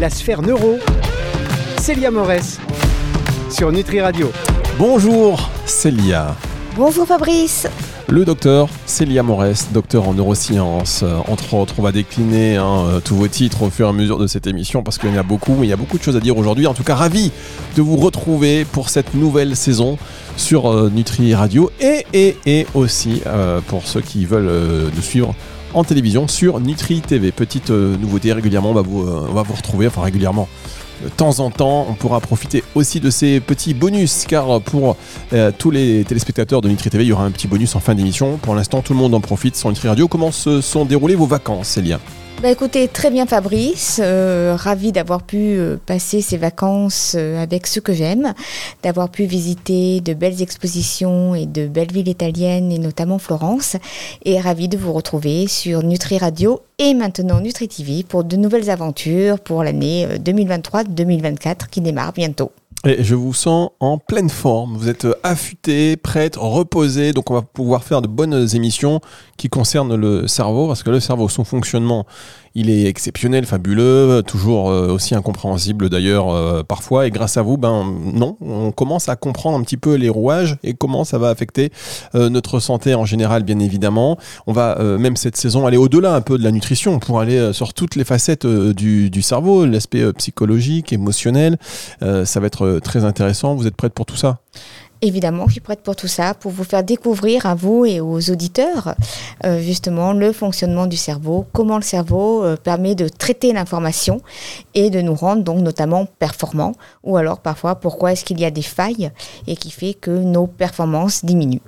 la sphère neuro. Célia Morès sur Nutri Radio. Bonjour Célia. Bonjour Fabrice. Le docteur Célia Morès, docteur en neurosciences. Euh, entre autres, on va décliner hein, euh, tous vos titres au fur et à mesure de cette émission parce qu'il y en a beaucoup, mais il y a beaucoup de choses à dire aujourd'hui. En tout cas, ravi de vous retrouver pour cette nouvelle saison sur euh, Nutri Radio et, et, et aussi pour ceux qui veulent nous suivre en télévision sur Nutri TV. Petite nouveauté, régulièrement, on va vous, on va vous retrouver, enfin régulièrement de temps en temps. On pourra profiter aussi de ces petits bonus, car pour euh, tous les téléspectateurs de Nutri TV, il y aura un petit bonus en fin d'émission. Pour l'instant, tout le monde en profite sur Nutri Radio. Comment se sont déroulées vos vacances, Célia? Bah écoutez, très bien Fabrice, euh, ravi d'avoir pu euh, passer ces vacances euh, avec ceux que j'aime, d'avoir pu visiter de belles expositions et de belles villes italiennes et notamment Florence, et ravi de vous retrouver sur Nutri Radio et maintenant Nutri TV pour de nouvelles aventures pour l'année 2023-2024 qui démarre bientôt. Et je vous sens en pleine forme. Vous êtes affûté, prête, reposé. Donc, on va pouvoir faire de bonnes émissions qui concernent le cerveau. Parce que le cerveau, son fonctionnement, il est exceptionnel, fabuleux, toujours euh, aussi incompréhensible d'ailleurs euh, parfois. Et grâce à vous, ben non, on commence à comprendre un petit peu les rouages et comment ça va affecter euh, notre santé en général, bien évidemment. On va même cette saison aller au-delà un peu de la nutrition pour aller sur toutes les facettes du, du, cerveau, l'aspect psychologique, émotionnel. ça va être très intéressant. Vous êtes prête pour tout ça? Évidemment, je suis prête pour tout ça, pour vous faire découvrir à vous et aux auditeurs euh, justement le fonctionnement du cerveau, comment le cerveau euh, permet de traiter l'information et de nous rendre donc notamment performants, ou alors parfois pourquoi est-ce qu'il y a des failles et qui fait que nos performances diminuent.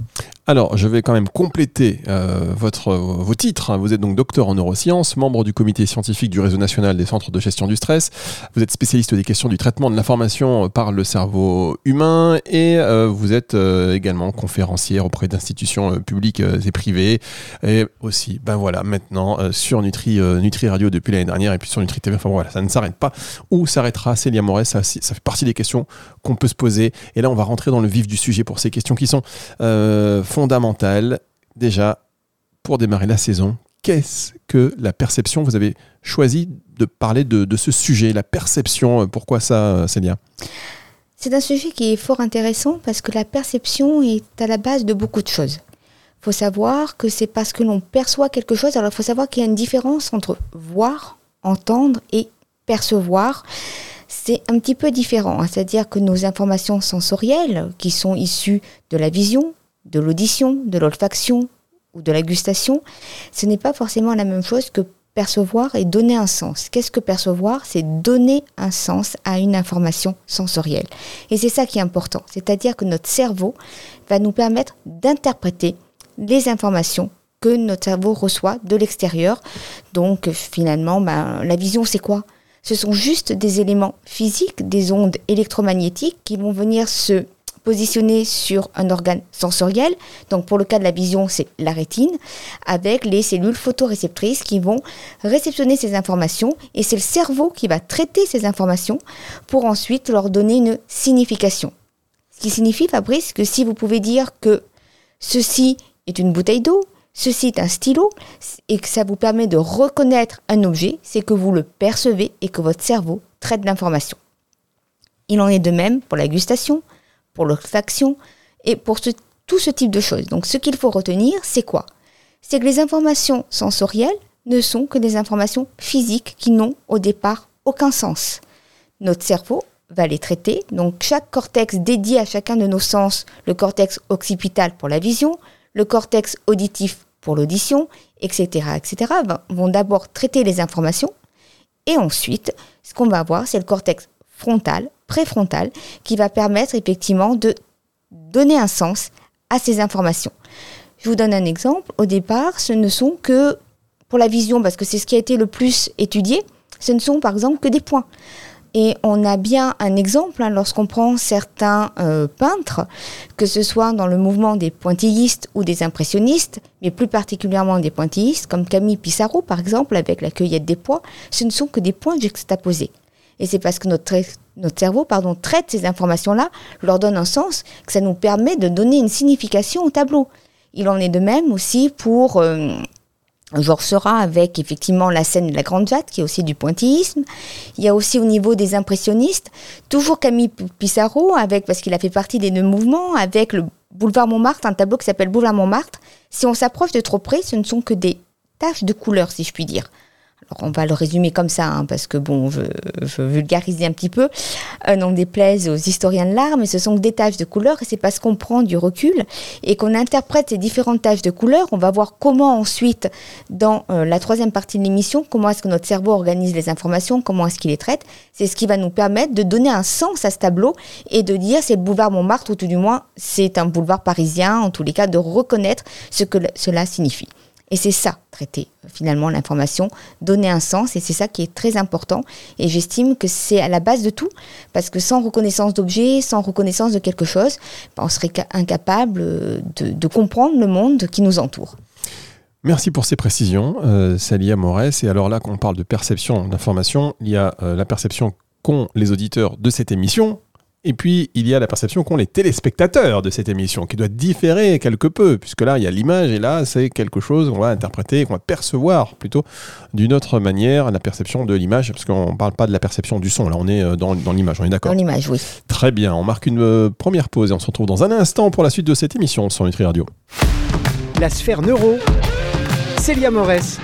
Alors, je vais quand même compléter euh, votre, vos titres. Vous êtes donc docteur en neurosciences, membre du comité scientifique du réseau national des centres de gestion du stress. Vous êtes spécialiste des questions du traitement de l'information par le cerveau humain et euh, vous êtes euh, également conférencière auprès d'institutions publiques et privées. Et aussi, ben voilà, maintenant sur Nutri, Nutri Radio depuis l'année dernière et puis sur Nutri TV. Enfin voilà, ça ne s'arrête pas. Où s'arrêtera Célia ça, ça fait partie des questions qu'on peut se poser. Et là, on va rentrer dans le vif du sujet pour ces questions qui sont fondamentale. Déjà, pour démarrer la saison, qu'est-ce que la perception Vous avez choisi de parler de, ce sujet, la perception. Pourquoi ça, Célia? C'est un sujet qui est fort intéressant parce que la perception est à la base de beaucoup de choses. Il faut savoir que c'est parce que l'on perçoit quelque chose. Alors il faut savoir qu'il y a une différence entre voir, entendre et percevoir. C'est un petit peu différent, hein. c'est-à-dire que nos informations sensorielles, qui sont issues de la vision, de l'audition, de l'olfaction ou de la gustation, ce n'est pas forcément la même chose que percevoir et donner un sens. Qu'est-ce que percevoir? C'est donner un sens à une information sensorielle. Et c'est ça qui est important, c'est-à-dire que notre cerveau va nous permettre d'interpréter les informations que notre cerveau reçoit de l'extérieur. Donc finalement, ben, la vision, c'est quoi? Ce sont juste des éléments physiques, des ondes électromagnétiques qui vont venir se positionné sur un organe sensoriel. Donc pour le cas de la vision, c'est la rétine, avec les cellules photoréceptrices qui vont réceptionner ces informations et c'est le cerveau qui va traiter ces informations pour ensuite leur donner une signification. Ce qui signifie, Fabrice, que si vous pouvez dire que ceci est une bouteille d'eau, ceci est un stylo, et que ça vous permet de reconnaître un objet, c'est que vous le percevez et que votre cerveau traite l'information. Il en est de même pour la gustation, pour l'olfaction et pour tout ce type de choses. Donc ce qu'il faut retenir, c'est quoi? C'est que les informations sensorielles ne sont que des informations physiques qui n'ont au départ aucun sens. Notre cerveau va les traiter, donc chaque cortex dédié à chacun de nos sens, le cortex occipital pour la vision, le cortex auditif pour l'audition, etc., etc., vont d'abord traiter les informations et ensuite, ce qu'on va avoir, c'est le cortex frontal préfrontale qui va permettre effectivement de donner un sens à ces informations. Je vous donne un exemple. Au départ, ce ne sont que, pour la vision, parce que c'est ce qui a été le plus étudié, ce ne sont par exemple que des points. Et on a bien un exemple hein, lorsqu'on prend certains euh, peintres, que ce soit dans le mouvement des pointillistes ou des impressionnistes, mais plus particulièrement des pointillistes, comme Camille Pissarro par exemple, avec la cueillette des pois, ce ne sont que des points juxtaposés. Et c'est parce que notre, notre cerveau pardon, traite ces informations-là, leur donne un sens, que ça nous permet de donner une signification au tableau. Il en est de même aussi pour, euh, Georges Seurat avec effectivement la scène de la Grande Jatte, qui est aussi du pointillisme. Il y a aussi au niveau des impressionnistes, toujours Camille Pissarro, avec, parce qu'il a fait partie des deux mouvements, avec le boulevard Montmartre, un tableau qui s'appelle Boulevard Montmartre. Si on s'approche de trop près, ce ne sont que des taches de couleur, si je puis dire on va le résumer comme ça, hein, parce que bon, je, je vulgarise un petit peu, euh, déplaise aux historiens de l'art, mais ce sont des taches de couleur, et c'est parce qu'on prend du recul et qu'on interprète ces différentes taches de couleur, on va voir comment ensuite, dans euh, la troisième partie de l'émission, comment est-ce que notre cerveau organise les informations, comment est-ce qu'il les traite. C'est ce qui va nous permettre de donner un sens à ce tableau et de dire c'est le boulevard Montmartre, ou tout du moins c'est un boulevard parisien, en tous les cas, de reconnaître ce que cela signifie. Et c'est ça, traiter euh, finalement l'information, donner un sens, et c'est ça qui est très important. Et j'estime que c'est à la base de tout, parce que sans reconnaissance d'objets, sans reconnaissance de quelque chose, ben, on serait incapable euh, de, comprendre le monde qui nous entoure. Merci pour ces précisions, euh, Salia Morès. Et alors là, quand on parle de perception d'information, il y a la perception qu'ont les auditeurs de cette émission, et puis, il y a la perception qu'ont les téléspectateurs de cette émission, qui doit différer quelque peu, puisque là, il y a l'image, et là, c'est quelque chose qu'on va interpréter, qu'on va percevoir plutôt d'une autre manière, la perception de l'image, parce qu'on ne parle pas de la perception du son, là, on est euh, dans, l'image, on est d'accord Dans l'image, oui. Très bien, on marque une euh, première pause et on se retrouve dans un instant pour la suite de cette émission sur Nutri Radio. La sphère neuro, Célia Morès,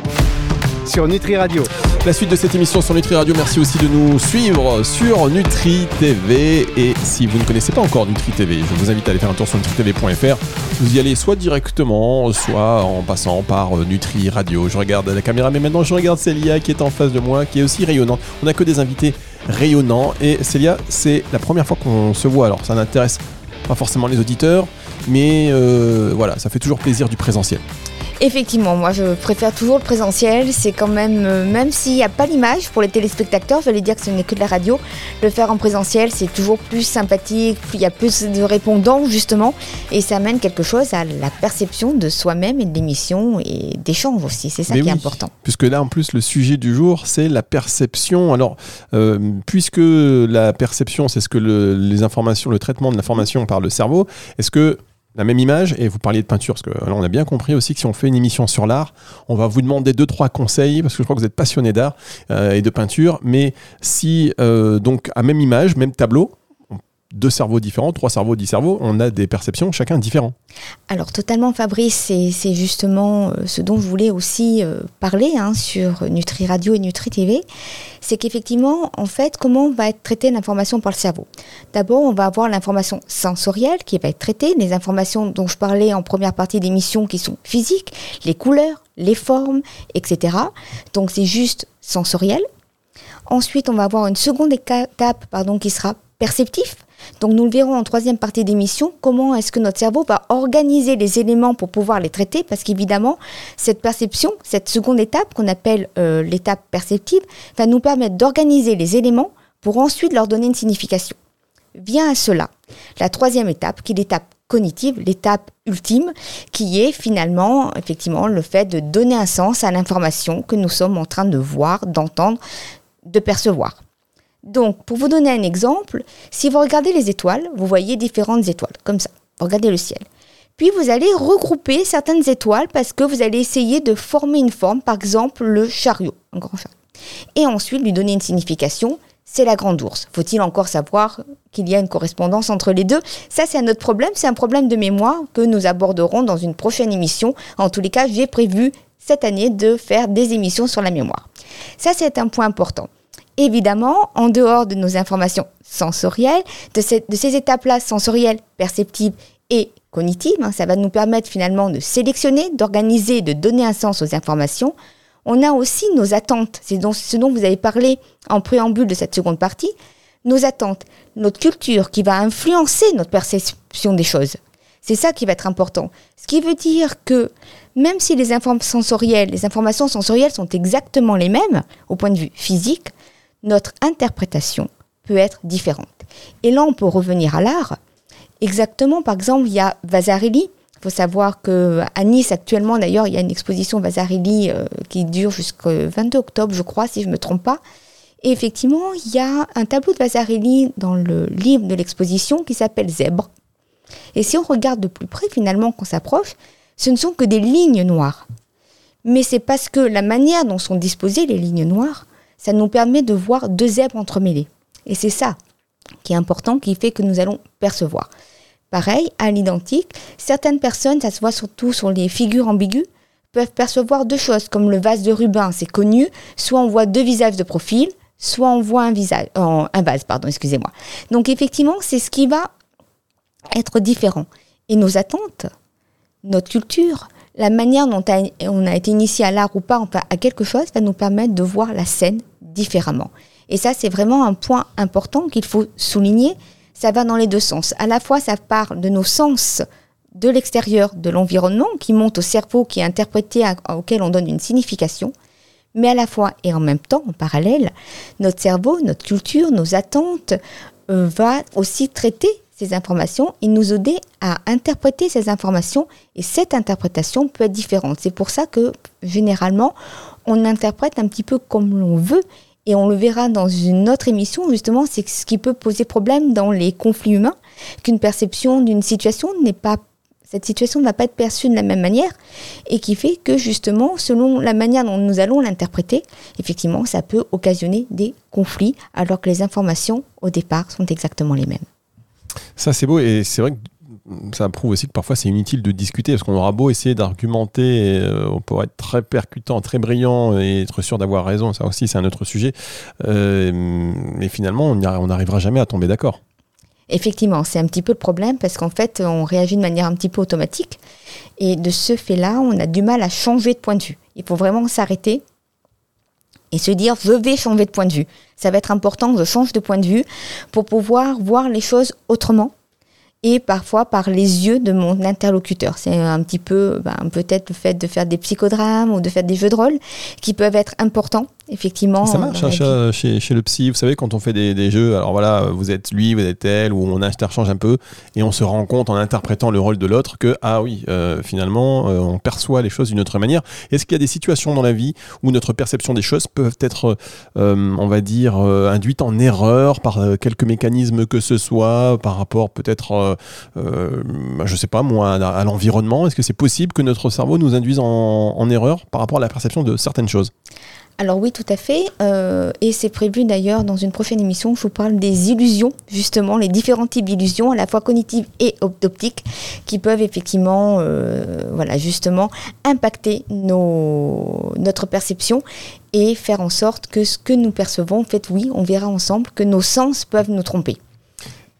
sur Nutri Radio. La suite de cette émission sur Nutri Radio, merci aussi de nous suivre sur Nutri TV. Et si vous ne connaissez pas encore Nutri TV, je vous invite à aller faire un tour sur nutritv.fr. Vous y allez soit directement, soit en passant par euh, Nutri Radio. Je regarde la caméra, mais maintenant je regarde Célia qui est en face de moi, qui est aussi rayonnante. On n'a que des invités rayonnants. Et Célia, c'est la première fois qu'on se voit. Alors ça n'intéresse pas forcément les auditeurs, mais euh, voilà, ça fait toujours plaisir du présentiel. Effectivement, moi je préfère toujours le présentiel. C'est quand même, euh, même s'il n'y a pas l'image pour les téléspectateurs, je vais dire que ce n'est que de la radio, le faire en présentiel c'est toujours plus sympathique, il y a plus de répondants justement, et ça amène quelque chose à la perception de soi-même et de l'émission et d'échange aussi. C'est ça qui est important. Puisque là en plus le sujet du jour c'est la perception. Alors, euh, puisque la perception c'est ce que les informations, le traitement de l'information par le cerveau, est-ce que la même image et vous parliez de peinture parce que là on a bien compris aussi que si on fait une émission sur l'art, on va vous demander deux trois conseils parce que je crois que vous êtes passionné d'art euh, et de peinture. Mais si euh, donc à même image, même tableau, deux cerveaux différents, trois cerveaux, dix cerveaux, on a des perceptions chacun différents. Alors totalement Fabrice, c'est justement euh, ce dont je voulais aussi euh, parler hein, sur Nutri Radio et Nutri TV, c'est qu'effectivement, en fait, comment va être traitée l'information par le cerveau? D'abord, on va avoir l'information sensorielle qui va être traitée, les informations dont je parlais en première partie d'émission qui sont physiques, les couleurs, les formes, etc. Donc c'est juste sensoriel. Ensuite, on va avoir une seconde étape pardon, qui sera perceptif. Donc nous le verrons en troisième partie d'émission, comment est-ce que notre cerveau va organiser les éléments pour pouvoir les traiter, parce qu'évidemment, cette perception, cette seconde étape qu'on appelle euh, l'étape perceptive, va nous permettre d'organiser les éléments pour ensuite leur donner une signification. Vient à cela la troisième étape, qui est l'étape cognitive, l'étape ultime, qui est finalement effectivement le fait de donner un sens à l'information que nous sommes en train de voir, d'entendre, de percevoir. Donc, pour vous donner un exemple, si vous regardez les étoiles, vous voyez différentes étoiles, comme ça. Regardez le ciel. Puis vous allez regrouper certaines étoiles parce que vous allez essayer de former une forme, par exemple le chariot, un grand chariot. Et ensuite lui donner une signification, c'est la grande ours. Faut-il encore savoir qu'il y a une correspondance entre les deux? Ça, c'est un autre problème, c'est un problème de mémoire que nous aborderons dans une prochaine émission. En tous les cas, j'ai prévu cette année de faire des émissions sur la mémoire. Ça, c'est un point important évidemment, en dehors de nos informations sensorielles, de, ces étapes-là sensorielles, perceptives et cognitives, hein, ça va nous permettre finalement de sélectionner, d'organiser, de donner un sens aux informations. On a aussi nos attentes, c'est ce dont vous avez parlé en préambule de cette seconde partie, nos attentes, notre culture qui va influencer notre perception des choses. C'est ça qui va être important. Ce qui veut dire que même si les informations sensorielles sont exactement les mêmes au point de vue physique, notre interprétation peut être différente. Et là, on peut revenir à l'art. Exactement, par exemple, il y a Vasarely. Il faut savoir qu'à Nice, actuellement, d'ailleurs, il y a une exposition Vasarely euh, qui dure jusqu'au 22 octobre, je crois, si je ne me trompe pas. Et effectivement, il y a un tableau de Vasarely dans le livre de l'exposition qui s'appelle Zèbre. Et si on regarde de plus près, finalement, qu'on s'approche, ce ne sont que des lignes noires. Mais c'est parce que la manière dont sont disposées les lignes noires, ça nous permet de voir deux zèbres entremêlés. Et c'est ça qui est important, qui fait que nous allons percevoir. Pareil, à l'identique, certaines personnes, ça se voit surtout sur les figures ambiguës, peuvent percevoir deux choses, comme le vase de Rubin, c'est connu, soit on voit deux visages de profil, soit on voit un visage, euh, un vase, pardon, excusez-moi. Donc effectivement, c'est ce qui va être différent. Et nos attentes, notre culture, la manière dont on a été initié à l'art ou pas, enfin à quelque chose, va nous permettre de voir la scène différemment. Et ça, c'est vraiment un point important qu'il faut souligner. Ça va dans les deux sens. À la fois, ça parle de nos sens de l'extérieur, de l'environnement, qui monte au cerveau, qui est interprété, auquel on donne une signification, mais à la fois et en même temps, en parallèle, notre cerveau, notre culture, nos attentes, euh, va aussi traiter informations et nous aider à interpréter ces informations. Et cette interprétation peut être différente. C'est pour ça que généralement, on interprète un petit peu comme l'on veut. Et on le verra dans une autre émission, justement, c'est ce qui peut poser problème dans les conflits humains, qu'une perception d'une situation n'est pas cette situation ne va pas être perçue de la même manière et qui fait que justement, selon la manière dont nous allons l'interpréter, effectivement, ça peut occasionner des conflits alors que les informations au départ sont exactement les mêmes. Ça, c'est beau et c'est vrai que ça prouve aussi que parfois c'est inutile de discuter parce qu'on aura beau essayer d'argumenter, euh, on pourrait être très percutant, très brillant et être sûr d'avoir raison, ça aussi c'est un autre sujet, euh, mais finalement on n'arrivera jamais à tomber d'accord. Effectivement, c'est un petit peu le problème parce qu'en fait, on réagit de manière un petit peu automatique. Et de ce fait-là, on a du mal à changer de point de vue. Il faut vraiment s'arrêter et se dire, je vais changer de point de vue. Ça va être important je change de point de vue pour pouvoir voir les choses autrement et parfois par les yeux de mon interlocuteur. C'est un petit peu ben, peut-être le fait de faire des psychodrames ou de faire des jeux de rôle qui peuvent être importants effectivement. Ça marche hein, chez, chez, le psy, vous savez, quand on fait des, jeux, alors voilà, vous êtes lui, vous êtes elle, ou on interchange un peu, et on se rend compte en interprétant le rôle de l'autre que, ah oui, euh, finalement, euh, on perçoit les choses d'une autre manière. Est-ce qu'il y a des situations dans la vie où notre perception des choses peuvent être, euh, on va dire, induite en erreur par quelques mécanismes que ce soit, par rapport peut-être, je sais pas moi, à, l'environnement? Est-ce que c'est possible que notre cerveau nous induise en erreur par rapport à la perception de certaines choses? Alors oui, tout à fait. Euh, et c'est prévu d'ailleurs dans une prochaine émission, je vous parle des illusions, justement, les différents types d'illusions, à la fois cognitives et optiques, qui peuvent effectivement, euh, voilà, justement, impacter nos, notre perception et faire en sorte que ce que nous percevons, en fait, oui, on verra ensemble que nos sens peuvent nous tromper.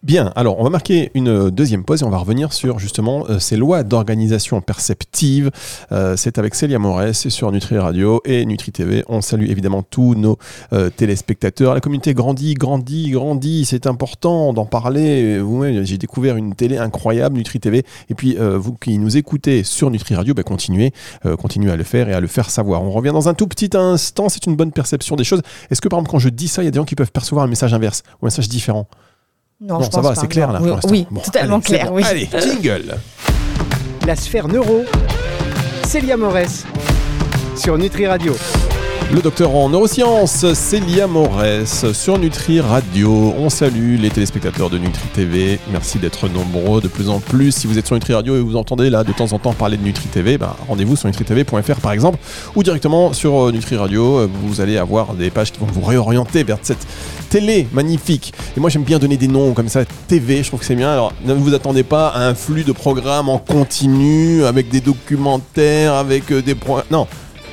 Bien, alors on va marquer une deuxième pause et on va revenir sur justement euh, ces lois d'organisation perceptive. Euh, c'est avec Célia Morès, c'est sur Nutri Radio et Nutri TV. On salue évidemment tous nos euh, téléspectateurs. La communauté grandit, grandit, grandit. C'est important d'en parler. Vous-même, j'ai découvert une télé incroyable, Nutri TV. Et puis vous qui nous écoutez sur Nutri Radio, ben, continuez, continuez à le faire et à le faire savoir. On revient dans un tout petit instant. C'est une bonne perception des choses. Est-ce que par exemple quand je dis ça, il y a des gens qui peuvent percevoir un message inverse ou un message différent? Non, ça va, c'est clair là pour l'instant. Oui, totalement clair. Oui. Allez, jingle. La sphère neuro, Célia Morès, sur Nutri Radio. Le docteur en neurosciences, Célia Morès, sur Nutri Radio. On salue les téléspectateurs de Nutri TV. Merci d'être nombreux de plus en plus. Si vous êtes sur Nutri Radio et vous entendez là de temps en temps parler de Nutri TV, bah, rendez-vous sur nutritv.fr par exemple, ou directement sur euh, Nutri Radio. Vous allez avoir des pages qui vont vous réorienter vers cette télé magnifique. Et moi j'aime bien donner des noms comme ça, TV, je trouve que c'est bien. Alors ne vous attendez pas à un flux de programmes en continu, avec des documentaires, avec euh, des... Non,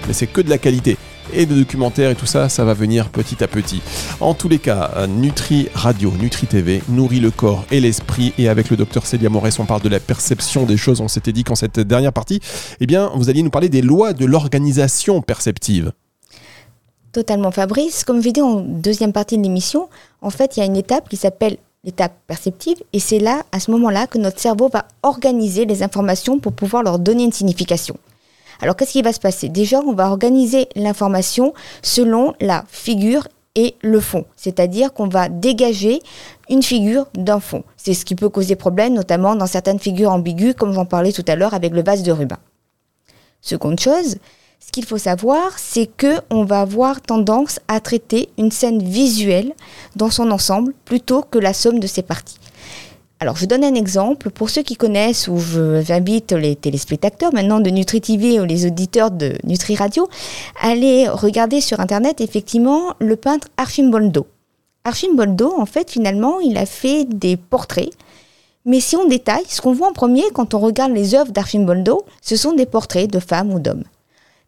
mais c'est que de la qualité et de documentaires et tout ça, ça va venir petit à petit. En tous les cas, euh, Nutri Radio, Nutri TV nourrit le corps et l'esprit et avec le docteur Célia Morès, on parle de la perception des choses. On s'était dit qu'en cette dernière partie, eh bien, vous alliez nous parler des lois de l'organisation perceptive. Totalement Fabrice. Comme je dit en deuxième partie de l'émission, en fait, il y a une étape qui s'appelle l'étape perceptive et c'est là, à ce moment-là, que notre cerveau va organiser les informations pour pouvoir leur donner une signification. Alors qu'est-ce qui va se passer? Déjà, on va organiser l'information selon la figure et le fond, c'est-à-dire qu'on va dégager une figure d'un fond. C'est ce qui peut causer problème, notamment dans certaines figures ambiguës, comme j'en parlais tout à l'heure avec le vase de Rubin. Seconde chose, ce qu'il faut savoir, c'est que on va avoir tendance à traiter une scène visuelle dans son ensemble plutôt que la somme de ses parties. Alors, je donne un exemple. Pour ceux qui connaissent, ou j'invite les téléspectateurs maintenant de Nutri TV ou les auditeurs de Nutri Radio, allez regarder sur Internet effectivement le peintre Archimboldo. Archimboldo, en fait, finalement, il a fait des portraits. Mais si on détaille, ce qu'on voit en premier quand on regarde les œuvres d'Archimboldo, ce sont des portraits de femmes ou d'hommes.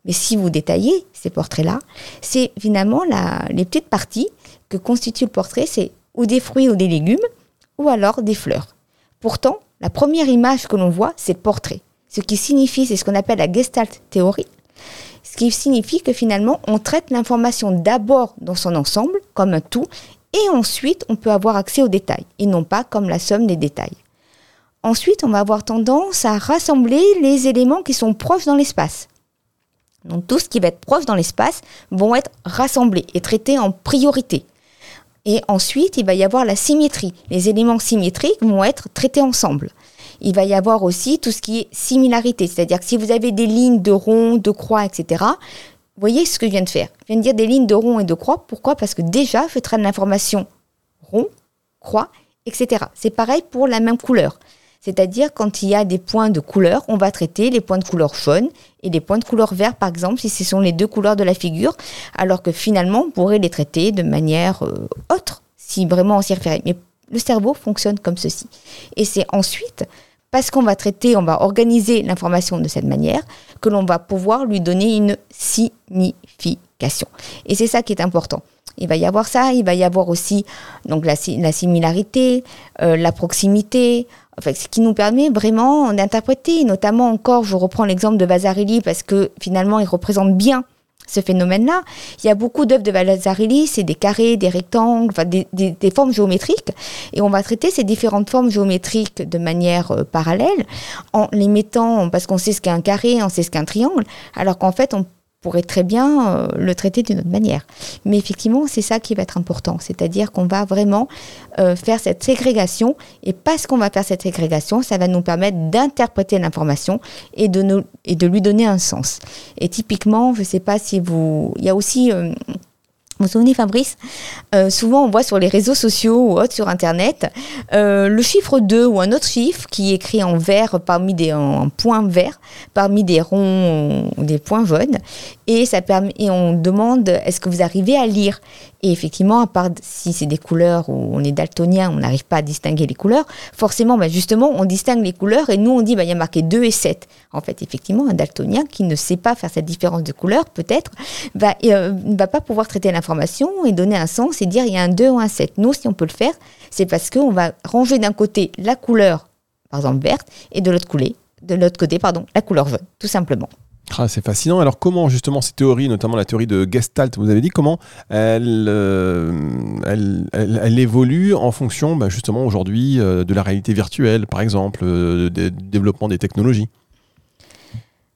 Mais si vous détaillez ces portraits-là, c'est finalement les petites parties que constitue le portrait, c'est ou des fruits ou des légumes, ou alors des fleurs. Pourtant, la première image que l'on voit, c'est le portrait. Ce qui signifie, c'est ce qu'on appelle la Gestalt théorie, ce qui signifie que finalement, on traite l'information d'abord dans son ensemble, comme un tout, et ensuite, on peut avoir accès aux détails, et non pas comme la somme des détails. Ensuite, on va avoir tendance à rassembler les éléments qui sont proches dans l'espace. Donc tout ce qui va être proche dans l'espace vont être rassemblés et traités en priorité. Et ensuite, il va y avoir la symétrie. Les éléments symétriques vont être traités ensemble. Il va y avoir aussi tout ce qui est similarité, c'est-à-dire que si vous avez des lignes de rond, de croix, etc., voyez ce que je viens de faire. Je viens de dire des lignes de rond et de croix. Pourquoi? Parce que déjà, je traite l'information rond, croix, etc. C'est pareil pour la même couleur. C'est-à-dire quand il y a des points de couleur, on va traiter les points de couleur jaune et les points de couleur vert, par exemple, si ce sont les deux couleurs de la figure, alors que finalement, on pourrait les traiter de manière euh, autre, si vraiment on s'y référait. Mais le cerveau fonctionne comme ceci. Et c'est ensuite, parce qu'on va traiter, on va organiser l'information de cette manière, que l'on va pouvoir lui donner une signification. Et c'est ça qui est important. Il va y avoir ça, il va y avoir aussi donc la, la similarité, euh, la proximité, ce qui nous permet vraiment d'interpréter, notamment encore, je reprends l'exemple de Vasarely parce que finalement il représente bien ce phénomène-là. Il y a beaucoup d'œuvres de Vasarely, c'est des carrés, des rectangles, enfin des, formes géométriques, et on va traiter ces différentes formes géométriques de manière euh, parallèle en les mettant, parce qu'on sait ce qu'est un carré, on sait ce qu'est un triangle, alors qu'en fait on pourrait très bien euh, le traiter d'une autre manière. Mais effectivement, c'est ça qui va être important, c'est-à-dire qu'on va vraiment euh, faire cette ségrégation, et parce qu'on va faire cette ségrégation, ça va nous permettre d'interpréter l'information et de, nous, et de lui donner un sens. Et typiquement, je ne sais pas si vous... Il y a aussi... Euh, vous vous souvenez, Fabrice Souvent, on voit sur les réseaux sociaux ou autres sur Internet le chiffre 2 ou un autre chiffre qui est écrit en vert parmi des points verts parmi des ronds des points jaunes et ça permet et on demande est-ce que vous arrivez à lire? Et effectivement à part si c'est des couleurs où on est daltonien on n'arrive pas à distinguer les couleurs. Forcément bah justement on distingue les couleurs et nous on dit bah il y a marqué 2 et 7 en fait effectivement un daltonien qui ne sait pas faire cette différence de couleurs peut-être va euh, va pas pouvoir traiter l'information et donner un sens et dire il y a un 2 ou un 7 nous si on peut le faire c'est parce qu'on va ranger d'un côté la couleur par exemple verte et de l'autre côté de l'autre côté pardon la couleur jaune tout simplement c'est fascinant. Alors comment justement ces théories, notamment la théorie de Gestalt, vous avez dit, comment elle, euh, elle, évolue en fonction bah, justement aujourd'hui euh, de la réalité virtuelle, par exemple, euh, du développement des technologies?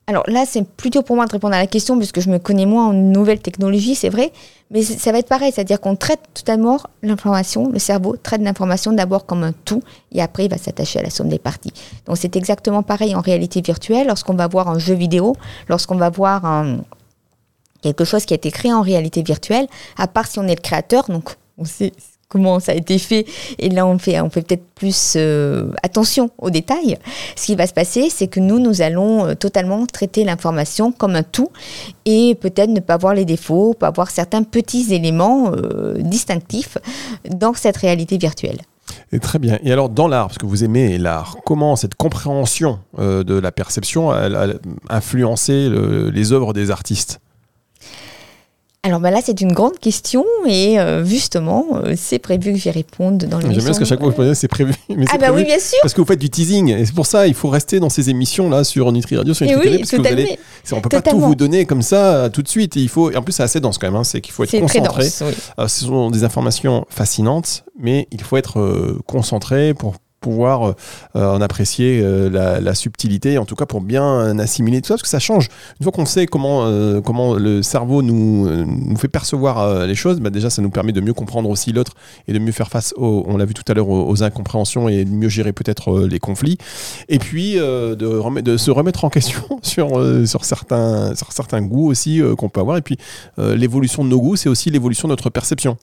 Alors là, c'est plutôt pour moi de répondre à la question, puisque je me connais moins en nouvelles technologies, c'est vrai, mais ça va être pareil, c'est-à-dire qu'on traite tout l'heure l'information, le cerveau traite l'information d'abord comme un tout, et après il va s'attacher à la somme des parties. Donc c'est exactement pareil en réalité virtuelle, lorsqu'on va voir un jeu vidéo, lorsqu'on va voir quelque chose qui a été créé en réalité virtuelle, à part si on est le créateur, donc on sait comment ça a été fait. Et là, on fait, on fait peut-être plus euh, attention aux détails. Ce qui va se passer, c'est que nous, nous allons euh, totalement traiter l'information comme un tout et peut-être ne pas voir les défauts, pas voir certains petits éléments euh, distinctifs dans cette réalité virtuelle. Et très bien. Et alors, dans l'art, parce que vous aimez l'art, comment cette compréhension de la perception a, influencé les œuvres des artistes? Alors bah là, c'est une grande question et euh, justement, euh, c'est prévu que j'y réponde dans l'émission. J'aime bien parce qu'à chaque fois que je pose, c'est prévu. Mais ah bah oui, bien sûr. Parce que vous faites du teasing et c'est pour ça, il faut rester dans ces émissions là sur Nutri Radio, sur Nutri oui, parce que vous allez, on peut pas tout vous donner comme ça tout de suite. Et il faut, et en plus, c'est assez dense quand même. Hein, c'est qu'il faut être concentré. Très dense, euh, ce sont des informations fascinantes, mais il faut être concentré pour pouvoir euh, en apprécier euh, la, subtilité, en tout cas pour bien assimiler tout ça, parce que ça change. Une fois qu'on sait comment, euh, comment le cerveau nous, nous fait percevoir les choses, bah déjà ça nous permet de mieux comprendre aussi l'autre et de mieux faire face, aux, on l'a vu tout à l'heure, aux, incompréhensions et de mieux gérer peut-être les conflits. Et puis de, de, se remettre en question sur, sur, certains, sur certains goûts aussi qu'on peut avoir. Et puis l'évolution de nos goûts, c'est aussi l'évolution de notre perception.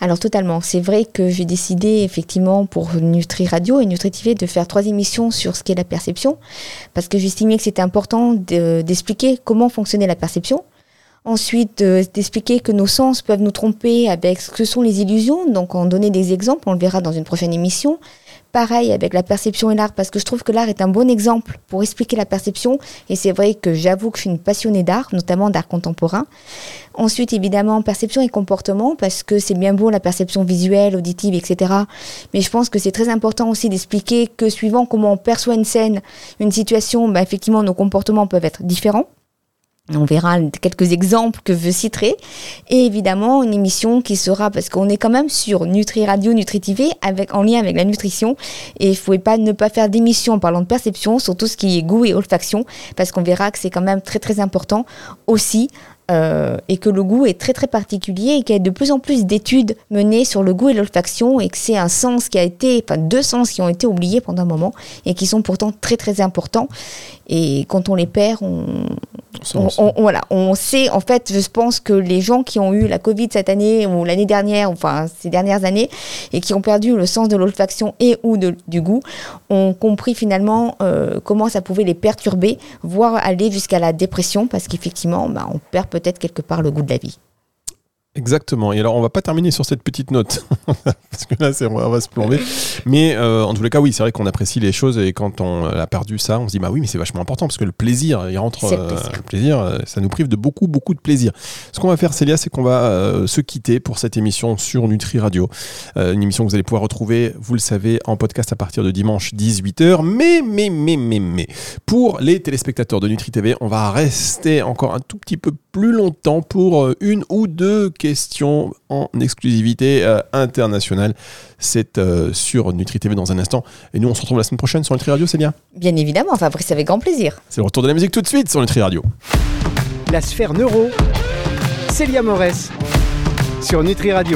Alors totalement. C'est vrai que j'ai décidé effectivement pour Nutri Radio et de faire trois émissions sur ce qu'est la perception, parce que j'estimais que c'était important d'expliquer comment fonctionnait la perception. Ensuite, d'expliquer que nos sens peuvent nous tromper avec ce que sont les illusions, donc en donner des exemples, on le verra dans une prochaine émission. Pareil avec la perception et l'art, parce que je trouve que l'art est un bon exemple pour expliquer la perception. Et c'est vrai que j'avoue que je suis une passionnée d'art, notamment d'art contemporain. Ensuite, évidemment, perception et comportement, parce que c'est bien beau la perception visuelle, auditive, etc. Mais je pense que c'est très important aussi d'expliquer que suivant comment on perçoit une scène, une situation, bah, effectivement, nos comportements peuvent être différents. On verra quelques exemples que je citerai. Et évidemment, une émission qui sera, parce qu'on est quand même sur Nutri Radio, Nutri TV, avec, en lien avec la nutrition. Et il ne faut pas ne pas faire d'émission en parlant de perception, sur tout ce qui est goût et olfaction, parce qu'on verra que c'est quand même très très important aussi euh, et que le goût est très très particulier et qu'il y a de plus en plus d'études menées sur le goût et l'olfaction et que c'est un sens qui a été, enfin deux sens qui ont été oubliés pendant un moment et qui sont pourtant très très importants. Et quand on les perd, on, on, voilà, on sait, en fait, je pense que les gens qui ont eu la Covid cette année ou l'année dernière, enfin ces dernières années, et qui ont perdu le sens de l'olfaction et ou de, du goût, ont compris finalement euh, comment ça pouvait les perturber, voire aller jusqu'à la dépression, parce qu'effectivement, bah, on perd peut-être quelque part le goût de la vie. Exactement. Et alors, on va pas terminer sur cette petite note, parce que là, on va se plomber. Mais euh, en tous les cas, oui, c'est vrai qu'on apprécie les choses et quand on a perdu ça, on se dit, bah oui, mais c'est vachement important parce que le plaisir, il rentre. Le plaisir. Euh, le plaisir, euh, ça nous prive de beaucoup, beaucoup de plaisir. Ce qu'on va faire, Célia, c'est qu'on va se quitter pour cette émission sur Nutri Radio. une émission que vous allez pouvoir retrouver, vous le savez, en podcast à partir de dimanche 18h. Mais, mais, mais, mais, mais, pour les téléspectateurs de Nutri TV, on va rester encore un tout petit peu plus longtemps pour une ou deux questions question en exclusivité euh, internationale. C'est euh, sur Nutri TV dans un instant. Et nous, on se retrouve la semaine prochaine sur Nutri Radio, Célia Bien évidemment, c'est avec grand plaisir. C'est le retour de la musique tout de suite sur Nutri Radio. La sphère neuro, Célia Morès sur Nutri Radio.